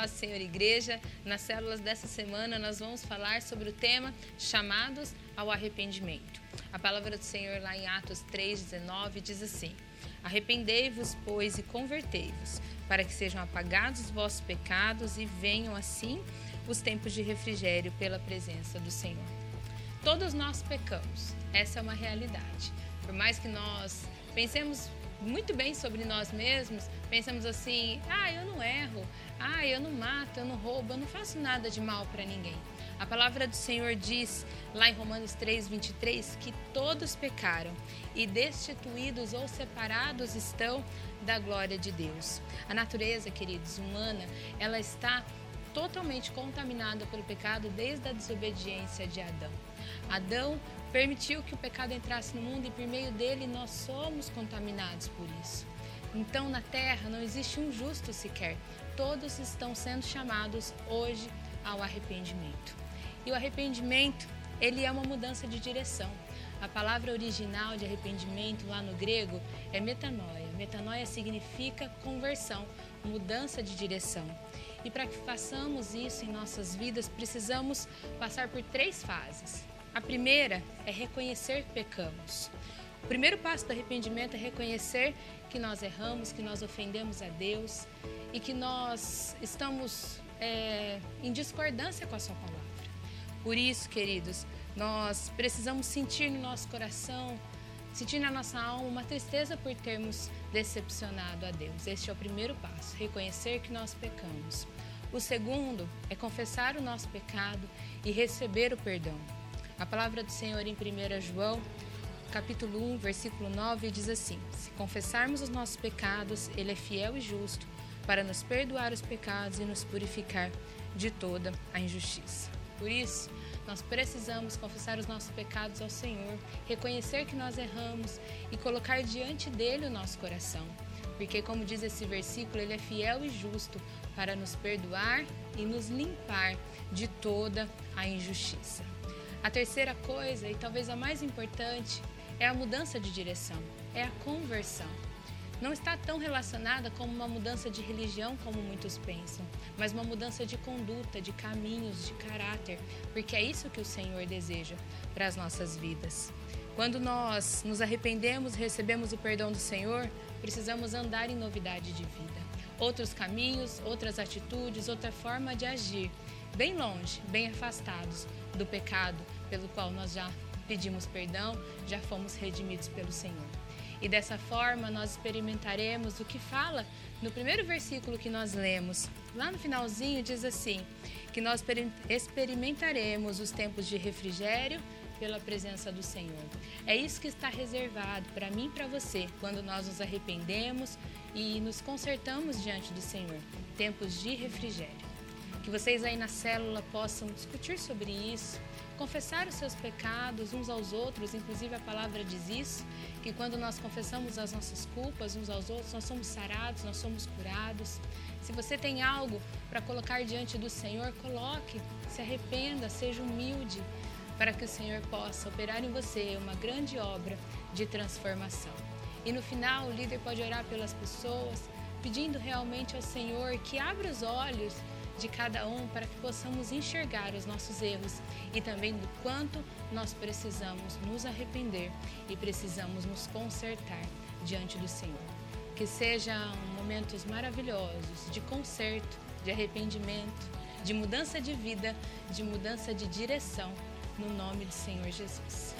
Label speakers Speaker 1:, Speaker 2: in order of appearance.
Speaker 1: Paz Senhor Igreja. Nas células dessa semana nós vamos falar sobre o tema chamados ao arrependimento. A palavra do Senhor lá em Atos 3:19 diz assim: Arrependei-vos, pois, e convertei-vos, para que sejam apagados os vossos pecados e venham assim os tempos de refrigério pela presença do Senhor. Todos nós pecamos. Essa é uma realidade. Por mais que nós pensemos muito bem sobre nós mesmos, pensamos assim: ah, eu não erro, ah, eu não mato, eu não roubo, eu não faço nada de mal para ninguém. A palavra do Senhor diz lá em Romanos 3, 23 que todos pecaram e destituídos ou separados estão da glória de Deus. A natureza, queridos, humana, ela está totalmente contaminada pelo pecado desde a desobediência de Adão. Adão permitiu que o pecado entrasse no mundo e por meio dele nós somos contaminados por isso. Então na terra não existe um justo sequer. Todos estão sendo chamados hoje ao arrependimento. E o arrependimento, ele é uma mudança de direção. A palavra original de arrependimento lá no grego é metanoia. Metanoia significa conversão, mudança de direção. E para que façamos isso em nossas vidas, precisamos passar por três fases. A primeira é reconhecer que pecamos. O primeiro passo do arrependimento é reconhecer que nós erramos, que nós ofendemos a Deus e que nós estamos é, em discordância com a Sua palavra. Por isso, queridos, nós precisamos sentir no nosso coração, sentir na nossa alma uma tristeza por termos decepcionado a Deus. Este é o primeiro passo, reconhecer que nós pecamos. O segundo é confessar o nosso pecado e receber o perdão. A palavra do Senhor em 1 João, capítulo 1, versículo 9, diz assim: Se confessarmos os nossos pecados, Ele é fiel e justo para nos perdoar os pecados e nos purificar de toda a injustiça. Por isso, nós precisamos confessar os nossos pecados ao Senhor, reconhecer que nós erramos e colocar diante dele o nosso coração. Porque, como diz esse versículo, ele é fiel e justo para nos perdoar e nos limpar de toda a injustiça. A terceira coisa, e talvez a mais importante, é a mudança de direção, é a conversão. Não está tão relacionada com uma mudança de religião como muitos pensam, mas uma mudança de conduta, de caminhos, de caráter, porque é isso que o Senhor deseja para as nossas vidas. Quando nós nos arrependemos, recebemos o perdão do Senhor, precisamos andar em novidade de vida. Outros caminhos, outras atitudes, outra forma de agir, bem longe, bem afastados do pecado pelo qual nós já pedimos perdão, já fomos redimidos pelo Senhor. E dessa forma nós experimentaremos o que fala no primeiro versículo que nós lemos. Lá no finalzinho diz assim: que nós experimentaremos os tempos de refrigério pela presença do Senhor. É isso que está reservado para mim e para você quando nós nos arrependemos e nos consertamos diante do Senhor. Tempos de refrigério que vocês aí na célula possam discutir sobre isso, confessar os seus pecados uns aos outros, inclusive a palavra diz isso, que quando nós confessamos as nossas culpas uns aos outros, nós somos sarados, nós somos curados. Se você tem algo para colocar diante do Senhor, coloque, se arrependa, seja humilde, para que o Senhor possa operar em você uma grande obra de transformação. E no final, o líder pode orar pelas pessoas, pedindo realmente ao Senhor que abra os olhos de cada um para que possamos enxergar os nossos erros e também do quanto nós precisamos nos arrepender e precisamos nos consertar diante do Senhor. Que sejam momentos maravilhosos de conserto, de arrependimento, de mudança de vida, de mudança de direção, no nome do Senhor Jesus.